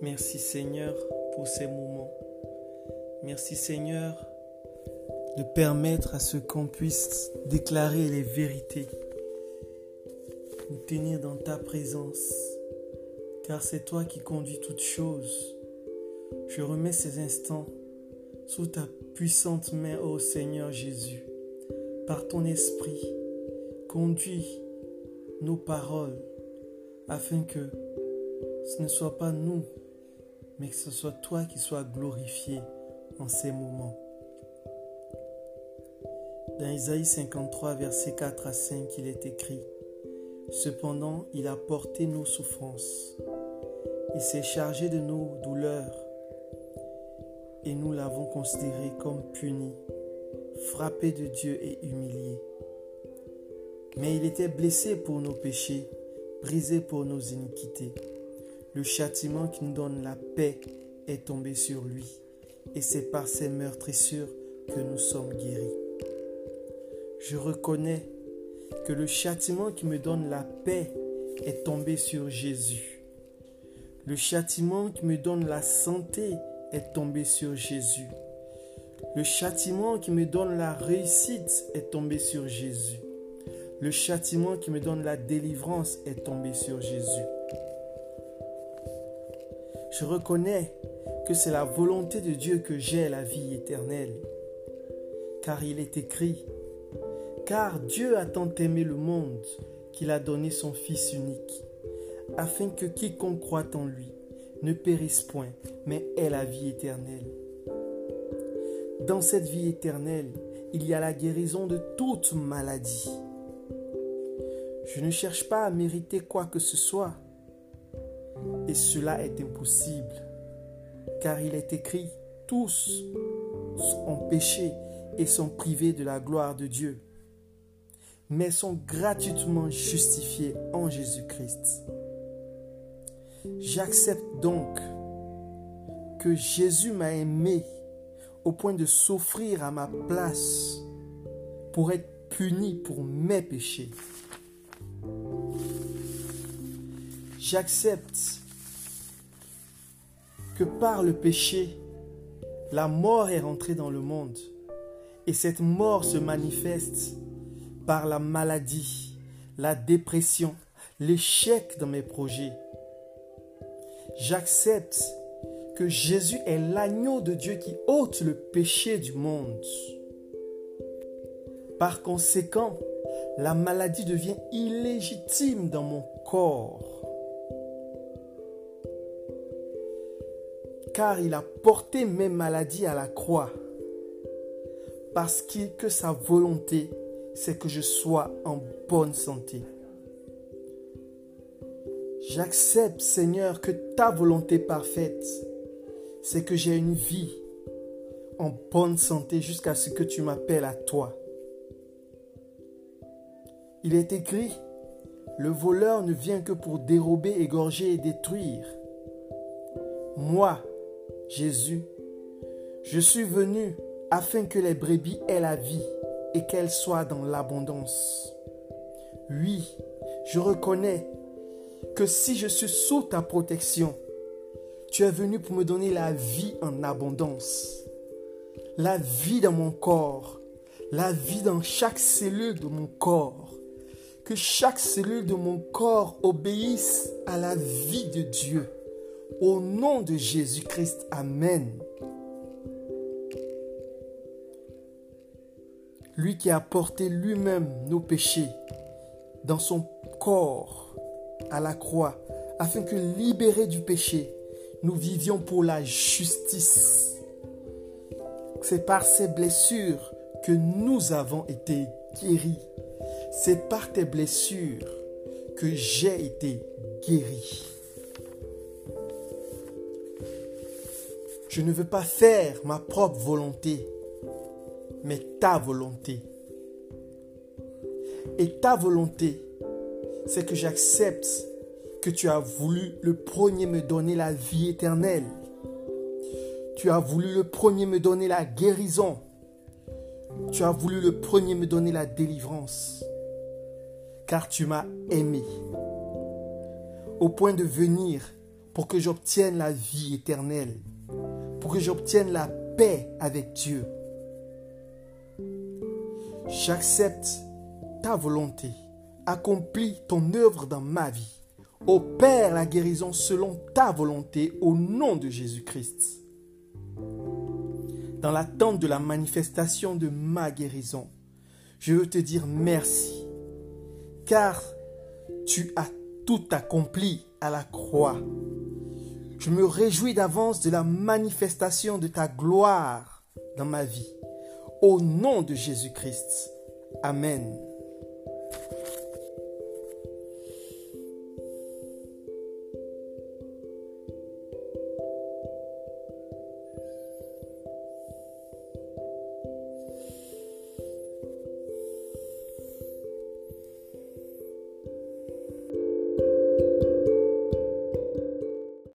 Merci Seigneur pour ces moments. Merci Seigneur de permettre à ce qu'on puisse déclarer les vérités, nous tenir dans ta présence, car c'est toi qui conduis toutes choses. Je remets ces instants sous ta puissante main, ô Seigneur Jésus. Par ton esprit, conduis nos paroles afin que ce ne soit pas nous, mais que ce soit toi qui sois glorifié en ces moments. Dans Isaïe 53, versets 4 à 5, il est écrit Cependant, il a porté nos souffrances, il s'est chargé de nos douleurs, et nous l'avons considéré comme puni, frappé de Dieu et humilié. Mais il était blessé pour nos péchés, brisé pour nos iniquités. Le châtiment qui nous donne la paix est tombé sur lui, et c'est par ses meurtrissures que nous sommes guéris. Je reconnais que le châtiment qui me donne la paix est tombé sur Jésus. Le châtiment qui me donne la santé est tombé sur Jésus. Le châtiment qui me donne la réussite est tombé sur Jésus. Le châtiment qui me donne la délivrance est tombé sur Jésus. Je reconnais que c'est la volonté de Dieu que j'ai la vie éternelle. Car il est écrit, car Dieu a tant aimé le monde qu'il a donné son Fils unique, afin que quiconque croit en lui ne périsse point, mais ait la vie éternelle. Dans cette vie éternelle, il y a la guérison de toute maladie. Je ne cherche pas à mériter quoi que ce soit, et cela est impossible, car il est écrit, tous ont péché et sont privés de la gloire de Dieu, mais sont gratuitement justifiés en Jésus-Christ. J'accepte donc que Jésus m'a aimé au point de s'offrir à ma place pour être puni pour mes péchés. J'accepte que par le péché, la mort est rentrée dans le monde. Et cette mort se manifeste par la maladie, la dépression, l'échec dans mes projets. J'accepte que Jésus est l'agneau de Dieu qui ôte le péché du monde. Par conséquent, la maladie devient illégitime dans mon corps. car il a porté mes maladies à la croix. Parce que sa volonté, c'est que je sois en bonne santé. J'accepte, Seigneur, que ta volonté parfaite, c'est que j'ai une vie en bonne santé jusqu'à ce que tu m'appelles à toi. Il est écrit, le voleur ne vient que pour dérober, égorger et détruire. Moi, Jésus, je suis venu afin que les brebis aient la vie et qu'elles soient dans l'abondance. Oui, je reconnais que si je suis sous ta protection, tu es venu pour me donner la vie en abondance. La vie dans mon corps, la vie dans chaque cellule de mon corps. Que chaque cellule de mon corps obéisse à la vie de Dieu. Au nom de Jésus-Christ, Amen. Lui qui a porté lui-même nos péchés dans son corps à la croix, afin que libérés du péché, nous vivions pour la justice. C'est par ces blessures que nous avons été guéris. C'est par tes blessures que j'ai été guéri. Je ne veux pas faire ma propre volonté, mais ta volonté. Et ta volonté, c'est que j'accepte que tu as voulu le premier me donner la vie éternelle. Tu as voulu le premier me donner la guérison. tu as voulu le premier me donner la délivrance, car tu m'as aimé, au point de venir pour que j'obtienne la vie éternelle, pour que j'obtienne la paix avec Dieu. J'accepte ta volonté, accomplis ton œuvre dans ma vie, opère la guérison selon ta volonté au nom de Jésus-Christ dans l'attente de la manifestation de ma guérison, je veux te dire merci, car tu as tout accompli à la croix. Je me réjouis d'avance de la manifestation de ta gloire dans ma vie. Au nom de Jésus-Christ. Amen.